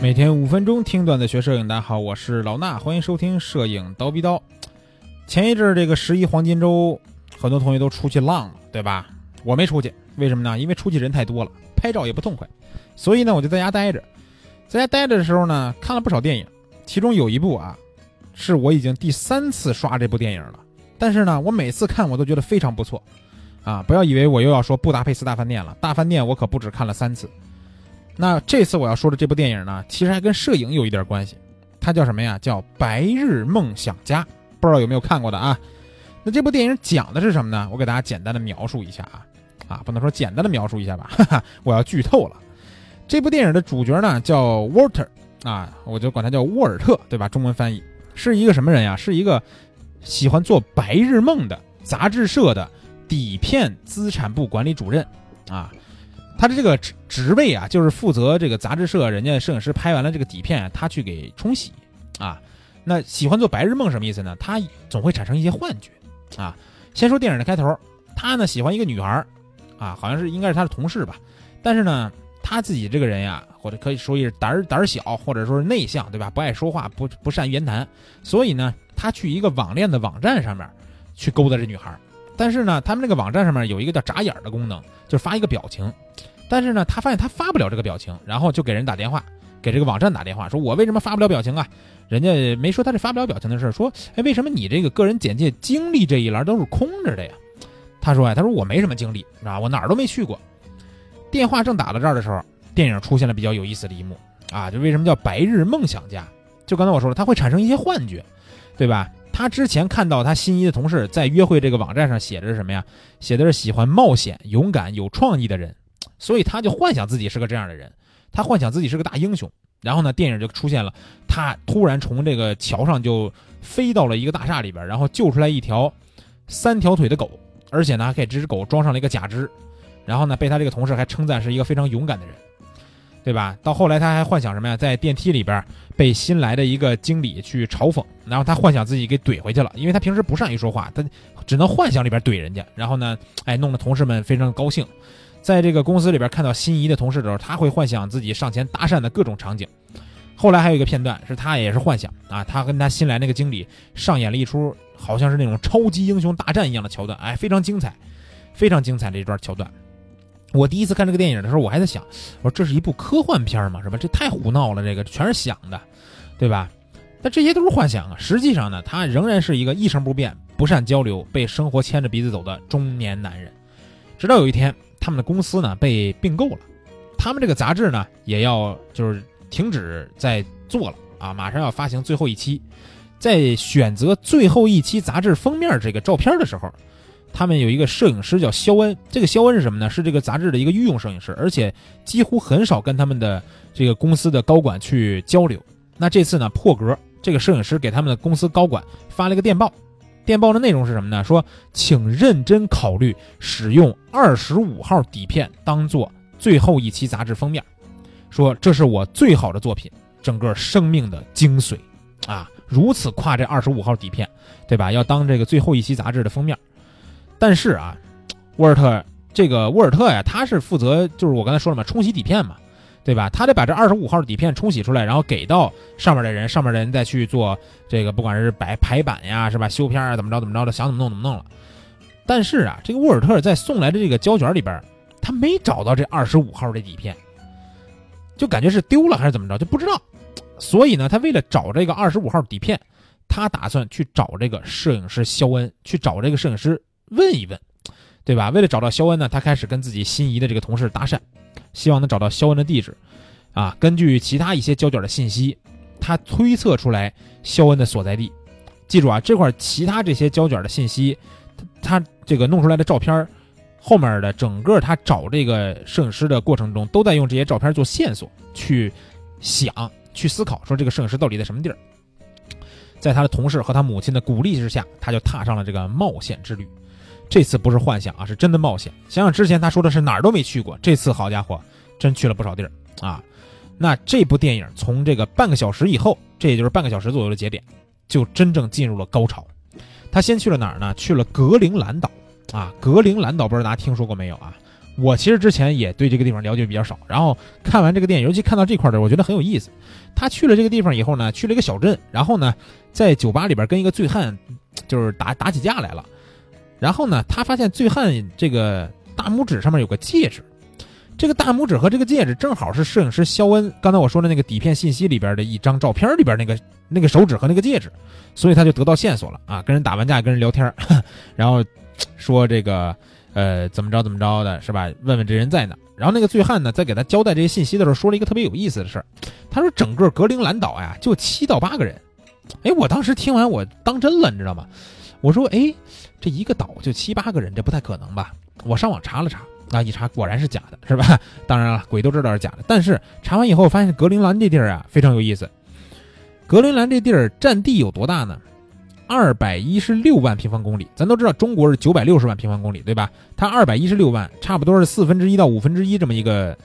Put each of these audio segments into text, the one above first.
每天五分钟听段子学摄影，大家好，我是老衲，欢迎收听摄影刀逼刀。前一阵这个十一黄金周，很多同学都出去浪了，对吧？我没出去，为什么呢？因为出去人太多了，拍照也不痛快，所以呢，我就在家待着。在家待着的时候呢，看了不少电影，其中有一部啊，是我已经第三次刷这部电影了。但是呢，我每次看我都觉得非常不错，啊，不要以为我又要说《布达佩斯大饭店》了，《大饭店》我可不止看了三次。那这次我要说的这部电影呢，其实还跟摄影有一点关系，它叫什么呀？叫《白日梦想家》，不知道有没有看过的啊？那这部电影讲的是什么呢？我给大家简单的描述一下啊，啊，不能说简单的描述一下吧，哈哈，我要剧透了。这部电影的主角呢叫 Walter 啊，我就管他叫沃尔特，对吧？中文翻译是一个什么人呀？是一个喜欢做白日梦的杂志社的底片资产部管理主任啊。他的这个职职位啊，就是负责这个杂志社人家摄影师拍完了这个底片，他去给冲洗，啊，那喜欢做白日梦什么意思呢？他总会产生一些幻觉，啊，先说电影的开头，他呢喜欢一个女孩，啊，好像是应该是他的同事吧，但是呢，他自己这个人呀，或者可以说是胆儿胆儿小，或者说是内向，对吧？不爱说话，不不善于言谈，所以呢，他去一个网恋的网站上面去勾搭这女孩，但是呢，他们那个网站上面有一个叫眨眼的功能，就是发一个表情。但是呢，他发现他发不了这个表情，然后就给人打电话，给这个网站打电话，说我为什么发不了表情啊？人家没说他这发不了表情的事儿说，哎，为什么你这个个人简介经历这一栏都是空着的呀？他说呀，他说我没什么经历，啊，我哪儿都没去过。电话正打到这儿的时候，电影出现了比较有意思的一幕啊，就为什么叫白日梦想家？就刚才我说了，他会产生一些幻觉，对吧？他之前看到他心仪的同事在约会这个网站上写的是什么呀？写的是喜欢冒险、勇敢、有创意的人。所以他就幻想自己是个这样的人，他幻想自己是个大英雄。然后呢，电影就出现了，他突然从这个桥上就飞到了一个大厦里边，然后救出来一条三条腿的狗，而且呢还给这只狗装上了一个假肢。然后呢，被他这个同事还称赞是一个非常勇敢的人，对吧？到后来他还幻想什么呀？在电梯里边被新来的一个经理去嘲讽，然后他幻想自己给怼回去了，因为他平时不善于说话，他只能幻想里边怼人家。然后呢，哎，弄得同事们非常高兴。在这个公司里边看到心仪的同事的时候，他会幻想自己上前搭讪的各种场景。后来还有一个片段是他也是幻想啊，他跟他新来那个经理上演了一出好像是那种超级英雄大战一样的桥段，哎，非常精彩，非常精彩这一段桥段。我第一次看这个电影的时候，我还在想，我说这是一部科幻片嘛？是吧？这太胡闹了，这个全是想的，对吧？但这些都是幻想啊。实际上呢，他仍然是一个一成不变、不善交流、被生活牵着鼻子走的中年男人。直到有一天。他们的公司呢被并购了，他们这个杂志呢也要就是停止在做了啊，马上要发行最后一期。在选择最后一期杂志封面这个照片的时候，他们有一个摄影师叫肖恩。这个肖恩是什么呢？是这个杂志的一个御用摄影师，而且几乎很少跟他们的这个公司的高管去交流。那这次呢破格，这个摄影师给他们的公司高管发了一个电报。电报的内容是什么呢？说，请认真考虑使用二十五号底片当做最后一期杂志封面。说这是我最好的作品，整个生命的精髓，啊，如此夸这二十五号底片，对吧？要当这个最后一期杂志的封面。但是啊，沃尔特这个沃尔特呀，他是负责就是我刚才说了嘛，冲洗底片嘛。对吧？他得把这二十五号底片冲洗出来，然后给到上面的人，上面的人再去做这个，不管是摆排版呀，是吧？修片啊，怎么着怎么着的，想怎么弄怎么弄了。但是啊，这个沃尔特在送来的这个胶卷里边，他没找到这二十五号的底片，就感觉是丢了还是怎么着，就不知道。所以呢，他为了找这个二十五号底片，他打算去找这个摄影师肖恩，去找这个摄影师问一问，对吧？为了找到肖恩呢，他开始跟自己心仪的这个同事搭讪。希望能找到肖恩的地址，啊，根据其他一些胶卷的信息，他推测出来肖恩的所在地。记住啊，这块其他这些胶卷的信息，他这个弄出来的照片，后面的整个他找这个摄影师的过程中，都在用这些照片做线索，去想、去思考，说这个摄影师到底在什么地儿。在他的同事和他母亲的鼓励之下，他就踏上了这个冒险之旅。这次不是幻想啊，是真的冒险。想想之前他说的是哪儿都没去过，这次好家伙，真去了不少地儿啊！那这部电影从这个半个小时以后，这也就是半个小时左右的节点，就真正进入了高潮。他先去了哪儿呢？去了格陵兰岛啊！格陵兰岛不知道大家听说过没有啊？我其实之前也对这个地方了解比较少，然后看完这个电影，尤其看到这块儿的，我觉得很有意思。他去了这个地方以后呢，去了一个小镇，然后呢，在酒吧里边跟一个醉汉就是打打起架来了。然后呢，他发现醉汉这个大拇指上面有个戒指，这个大拇指和这个戒指正好是摄影师肖恩刚才我说的那个底片信息里边的一张照片里边那个那个手指和那个戒指，所以他就得到线索了啊！跟人打完架，跟人聊天，然后说这个呃怎么着怎么着的是吧？问问这人在哪？然后那个醉汉呢，在给他交代这些信息的时候，说了一个特别有意思的事儿，他说整个格陵兰岛呀就七到八个人。哎，我当时听完我当真了，你知道吗？我说哎。这一个岛就七八个人，这不太可能吧？我上网查了查，啊，一查果然是假的，是吧？当然了，鬼都知道是假的。但是查完以后发现格陵兰这地儿啊非常有意思。格陵兰这地儿占地有多大呢？二百一十六万平方公里。咱都知道中国是九百六十万平方公里，对吧？它二百一十六万，差不多是四分之一到五分之一这么一个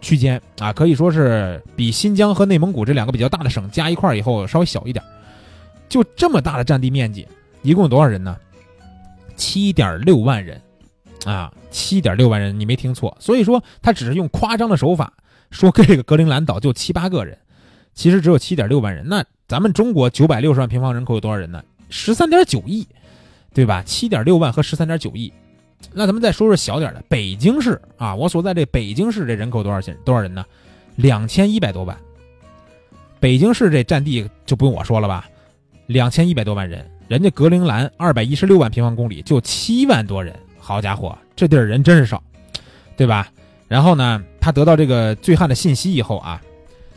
区间啊，可以说是比新疆和内蒙古这两个比较大的省加一块以后稍微小一点。就这么大的占地面积，一共有多少人呢？七点六万人，啊，七点六万人，你没听错。所以说，他只是用夸张的手法说这个格陵兰岛就七八个人，其实只有七点六万人。那咱们中国九百六十万平方人口有多少人呢？十三点九亿，对吧？七点六万和十三点九亿，那咱们再说说小点的，北京市啊，我所在这北京市这人口多少钱？多少人呢？两千一百多万。北京市这占地就不用我说了吧，两千一百多万人。人家格陵兰二百一十六万平方公里就七万多人，好家伙，这地儿人真是少，对吧？然后呢，他得到这个醉汉的信息以后啊，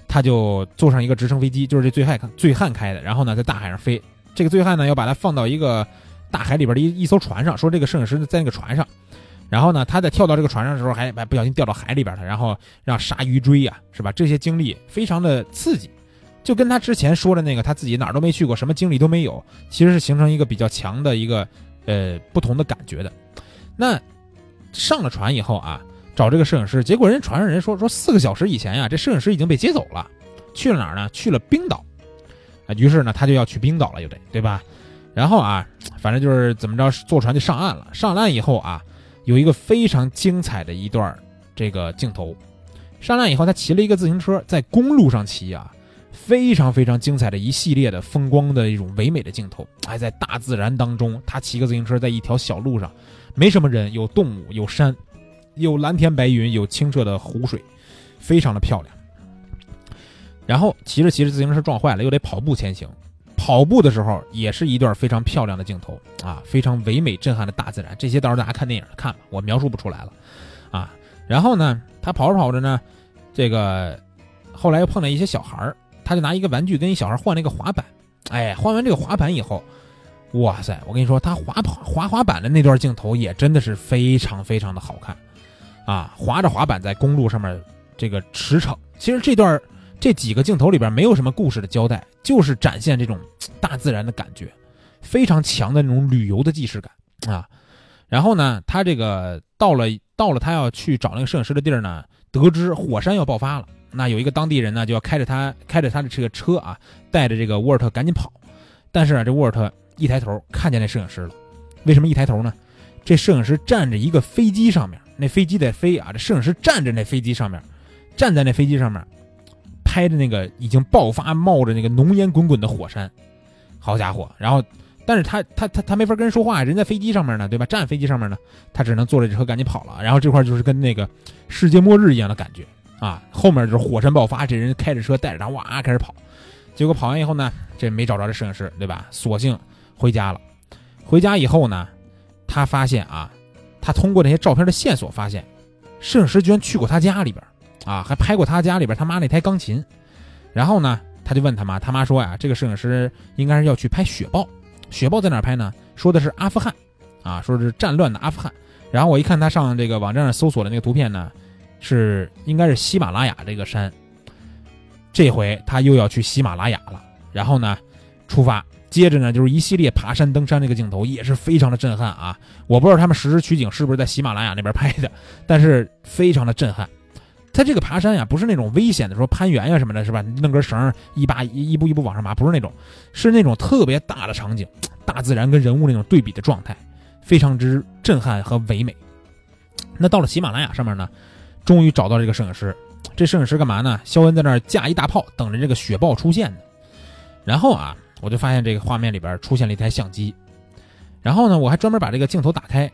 他就坐上一个直升飞机，就是这醉汉醉汉开的，然后呢，在大海上飞。这个醉汉呢，要把他放到一个大海里边的一一艘船上，说这个摄影师在那个船上，然后呢，他在跳到这个船上的时候，还还不小心掉到海里边了，然后让鲨鱼追呀，是吧？这些经历非常的刺激。就跟他之前说的那个他自己哪儿都没去过，什么经历都没有，其实是形成一个比较强的一个呃不同的感觉的。那上了船以后啊，找这个摄影师，结果人船上人说说四个小时以前呀，这摄影师已经被接走了，去了哪儿呢？去了冰岛啊。于是呢，他就要去冰岛了，就得对吧？然后啊，反正就是怎么着，坐船就上岸了。上岸以后啊，有一个非常精彩的一段这个镜头。上岸以后，他骑了一个自行车，在公路上骑啊。非常非常精彩的一系列的风光的一种唯美的镜头，还在大自然当中，他骑个自行车在一条小路上，没什么人，有动物，有山，有蓝天白云，有清澈的湖水，非常的漂亮。然后骑着骑着自行车撞坏了，又得跑步前行，跑步的时候也是一段非常漂亮的镜头啊，非常唯美震撼的大自然。这些到时候大家看电影看吧，我描述不出来了啊。然后呢，他跑着跑着呢，这个后来又碰到一些小孩儿。他就拿一个玩具跟一小孩换了一个滑板，哎，换完这个滑板以后，哇塞！我跟你说，他滑跑滑滑板的那段镜头也真的是非常非常的好看，啊，滑着滑板在公路上面这个驰骋。其实这段这几个镜头里边没有什么故事的交代，就是展现这种大自然的感觉，非常强的那种旅游的既视感啊。然后呢，他这个到了到了他要去找那个摄影师的地儿呢，得知火山要爆发了。那有一个当地人呢，就要开着他开着他的这个车啊，带着这个沃尔特赶紧跑。但是啊，这沃尔特一抬头看见那摄影师了。为什么一抬头呢？这摄影师站着一个飞机上面，那飞机在飞啊，这摄影师站着那飞机上面，站在那飞机上面，拍着那个已经爆发冒着那个浓烟滚滚的火山。好家伙！然后，但是他他他他没法跟人说话，人在飞机上面呢，对吧？站飞机上面呢，他只能坐着车赶紧跑了。然后这块就是跟那个世界末日一样的感觉。啊，后面就是火山爆发，这人开着车带着他哇开始跑，结果跑完以后呢，这没找着这摄影师，对吧？索性回家了。回家以后呢，他发现啊，他通过那些照片的线索发现，摄影师居然去过他家里边，啊，还拍过他家里边他妈那台钢琴。然后呢，他就问他妈，他妈说呀，这个摄影师应该是要去拍雪豹，雪豹在哪拍呢？说的是阿富汗，啊，说是战乱的阿富汗。然后我一看他上这个网站上搜索的那个图片呢。是应该是喜马拉雅这个山，这回他又要去喜马拉雅了。然后呢，出发，接着呢就是一系列爬山登山这个镜头，也是非常的震撼啊！我不知道他们实时取景是不是在喜马拉雅那边拍的，但是非常的震撼。他这个爬山呀，不是那种危险的，说攀援呀什么的，是吧？弄根绳一把一一步一步往上爬，不是那种，是那种特别大的场景，大自然跟人物那种对比的状态，非常之震撼和唯美。那到了喜马拉雅上面呢，终于找到这个摄影师。这摄影师干嘛呢？肖恩在那儿架一大炮，等着这个雪豹出现呢。然后啊，我就发现这个画面里边出现了一台相机。然后呢，我还专门把这个镜头打开，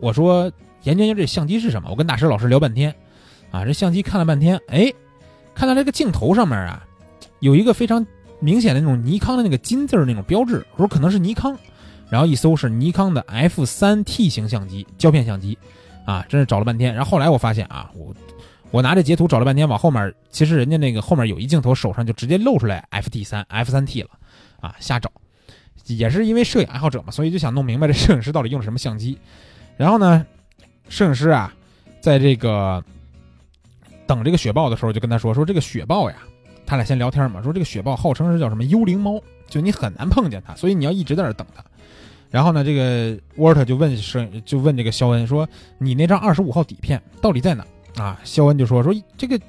我说研究研究这相机是什么。我跟大师老师聊半天，啊，这相机看了半天，哎，看到这个镜头上面啊，有一个非常明显的那种尼康的那个金字那种标志，我说可能是尼康。然后一搜是尼康的 F 三 T 型相机胶片相机，啊，真是找了半天。然后后来我发现啊，我我拿这截图找了半天，往后面其实人家那个后面有一镜头，手上就直接露出来 F T 三 F 三 T 了，啊，瞎找。也是因为摄影爱好者嘛，所以就想弄明白这摄影师到底用的什么相机。然后呢，摄影师啊，在这个等这个雪豹的时候，就跟他说说这个雪豹呀，他俩先聊天嘛，说这个雪豹号称是叫什么幽灵猫，就你很难碰见它，所以你要一直在那等它。然后呢，这个沃尔特就问摄就问这个肖恩说：“你那张二十五号底片到底在哪？”啊，肖恩就说：“说这个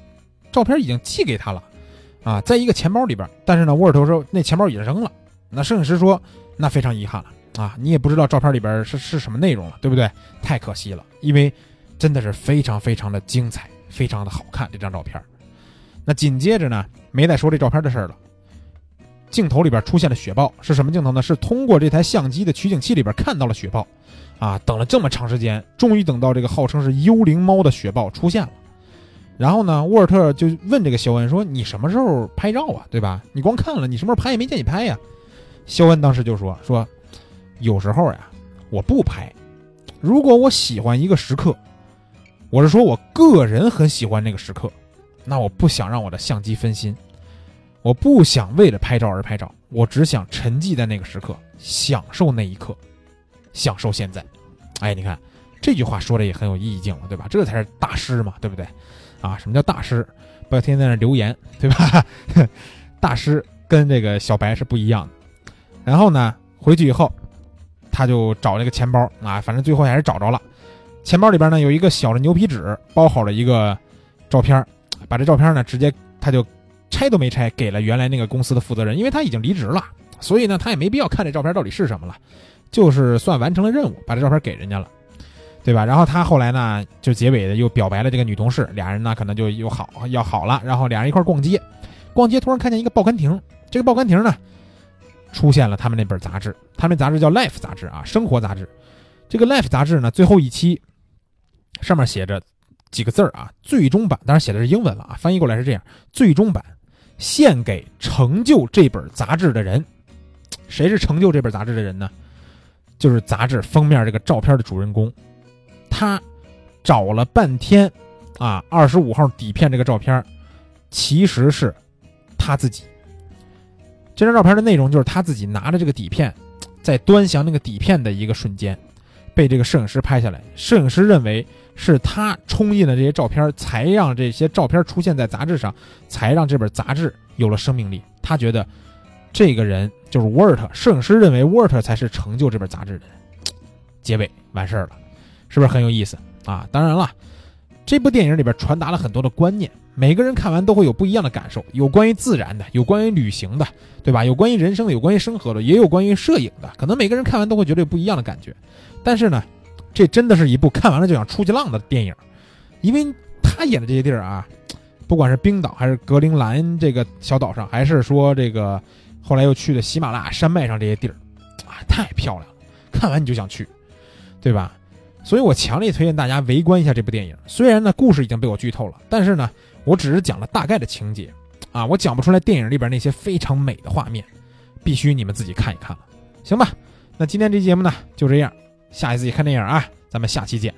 照片已经寄给他了，啊，在一个钱包里边。但是呢，沃尔特说那钱包已经扔了。那摄影师说：那非常遗憾了啊，你也不知道照片里边是是什么内容了，对不对？太可惜了，因为真的是非常非常的精彩，非常的好看这张照片。那紧接着呢，没再说这照片的事了。”镜头里边出现了雪豹，是什么镜头呢？是通过这台相机的取景器里边看到了雪豹，啊，等了这么长时间，终于等到这个号称是幽灵猫的雪豹出现了。然后呢，沃尔特就问这个肖恩说：“你什么时候拍照啊？对吧？你光看了，你什么时候拍也没见你拍呀？”肖恩当时就说：“说有时候呀，我不拍。如果我喜欢一个时刻，我是说我个人很喜欢那个时刻，那我不想让我的相机分心。”我不想为了拍照而拍照，我只想沉寂在那个时刻，享受那一刻，享受现在。哎，你看这句话说的也很有意境了，对吧？这才是大师嘛，对不对？啊，什么叫大师？不要天天在那留言，对吧？大师跟这个小白是不一样的。然后呢，回去以后，他就找那个钱包啊，反正最后还是找着了。钱包里边呢有一个小的牛皮纸，包好了一个照片，把这照片呢直接他就。拆都没拆，给了原来那个公司的负责人，因为他已经离职了，所以呢，他也没必要看这照片到底是什么了，就是算完成了任务，把这照片给人家了，对吧？然后他后来呢，就结尾的又表白了这个女同事，俩人呢可能就又好要好了，然后俩人一块逛街，逛街突然看见一个报刊亭，这个报刊亭呢出现了他们那本杂志，他们杂志叫《Life》杂志啊，生活杂志。这个《Life》杂志呢最后一期上面写着几个字儿啊，最终版，当然写的是英文了啊，翻译过来是这样，最终版。献给成就这本杂志的人，谁是成就这本杂志的人呢？就是杂志封面这个照片的主人公，他找了半天，啊，二十五号底片这个照片，其实是他自己。这张照片的内容就是他自己拿着这个底片，在端详那个底片的一个瞬间，被这个摄影师拍下来。摄影师认为。是他冲印的这些照片，才让这些照片出现在杂志上，才让这本杂志有了生命力。他觉得，这个人就是沃尔特。摄影师认为沃尔特才是成就这本杂志的人。结尾完事儿了，是不是很有意思啊？当然了，这部电影里边传达了很多的观念，每个人看完都会有不一样的感受。有关于自然的，有关于旅行的，对吧？有关于人生的，有关于生活的，也有关于摄影的。可能每个人看完都会觉得有不一样的感觉。但是呢？这真的是一部看完了就想出去浪的电影，因为他演的这些地儿啊，不管是冰岛还是格陵兰这个小岛上，还是说这个后来又去的喜马拉雅山脉上这些地儿，啊，太漂亮了，看完你就想去，对吧？所以我强烈推荐大家围观一下这部电影。虽然呢故事已经被我剧透了，但是呢我只是讲了大概的情节，啊，我讲不出来电影里边那些非常美的画面，必须你们自己看一看了，行吧？那今天这节目呢就这样。下一次看电影啊，咱们下期见。